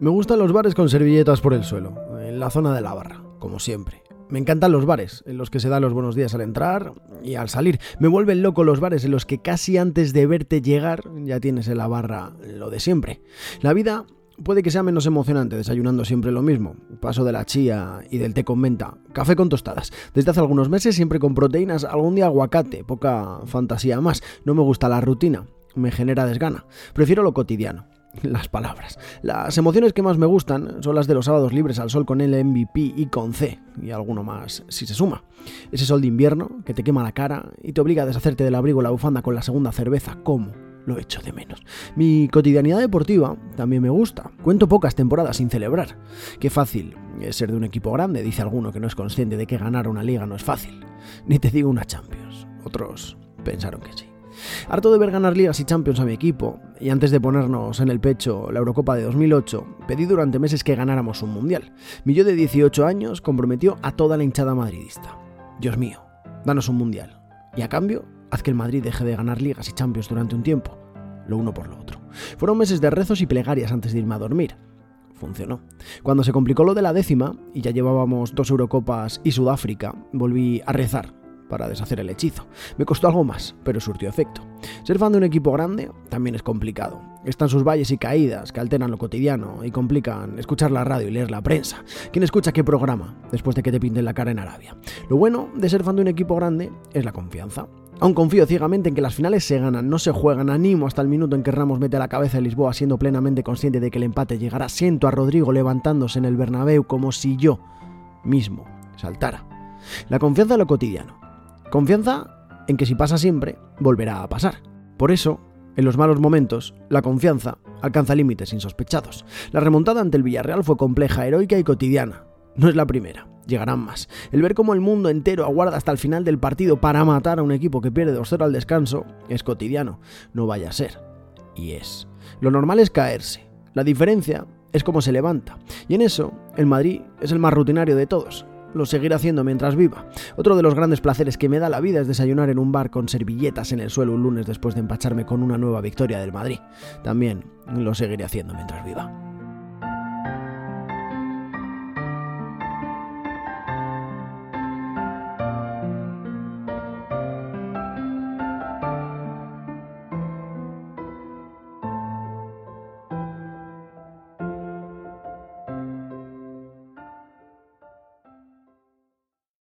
Me gustan los bares con servilletas por el suelo, en la zona de la barra, como siempre. Me encantan los bares en los que se dan los buenos días al entrar y al salir. Me vuelven loco los bares en los que casi antes de verte llegar ya tienes en la barra lo de siempre. La vida puede que sea menos emocionante desayunando siempre lo mismo. Paso de la chía y del té con menta. Café con tostadas. Desde hace algunos meses siempre con proteínas, algún día aguacate, poca fantasía más. No me gusta la rutina, me genera desgana. Prefiero lo cotidiano. Las palabras. Las emociones que más me gustan son las de los sábados libres al sol con el MVP y con C, y alguno más si se suma. Ese sol de invierno que te quema la cara y te obliga a deshacerte del abrigo la bufanda con la segunda cerveza. ¿Cómo? Lo echo de menos. Mi cotidianidad deportiva también me gusta. Cuento pocas temporadas sin celebrar. Qué fácil es ser de un equipo grande, dice alguno que no es consciente de que ganar una liga no es fácil. Ni te digo una Champions. Otros pensaron que sí. Harto de ver ganar ligas y champions a mi equipo, y antes de ponernos en el pecho la Eurocopa de 2008, pedí durante meses que ganáramos un mundial. Mi yo de 18 años comprometió a toda la hinchada madridista. Dios mío, danos un mundial. Y a cambio, haz que el Madrid deje de ganar ligas y champions durante un tiempo, lo uno por lo otro. Fueron meses de rezos y plegarias antes de irme a dormir. Funcionó. Cuando se complicó lo de la décima, y ya llevábamos dos Eurocopas y Sudáfrica, volví a rezar para deshacer el hechizo. Me costó algo más, pero surtió efecto. Ser fan de un equipo grande también es complicado. Están sus valles y caídas que alteran lo cotidiano y complican escuchar la radio y leer la prensa. ¿Quién escucha qué programa después de que te pinten la cara en Arabia? Lo bueno de ser fan de un equipo grande es la confianza. Aún confío ciegamente en que las finales se ganan, no se juegan. Animo hasta el minuto en que Ramos mete la cabeza de Lisboa siendo plenamente consciente de que el empate llegará. Siento a Rodrigo levantándose en el Bernabéu como si yo mismo saltara. La confianza en lo cotidiano. Confianza en que si pasa siempre, volverá a pasar. Por eso, en los malos momentos, la confianza alcanza límites insospechados. La remontada ante el Villarreal fue compleja, heroica y cotidiana. No es la primera, llegarán más. El ver cómo el mundo entero aguarda hasta el final del partido para matar a un equipo que pierde 2-0 al descanso es cotidiano. No vaya a ser. Y es. Lo normal es caerse. La diferencia es cómo se levanta. Y en eso, el Madrid es el más rutinario de todos lo seguiré haciendo mientras viva. Otro de los grandes placeres que me da la vida es desayunar en un bar con servilletas en el suelo un lunes después de empacharme con una nueva victoria del Madrid. También lo seguiré haciendo mientras viva.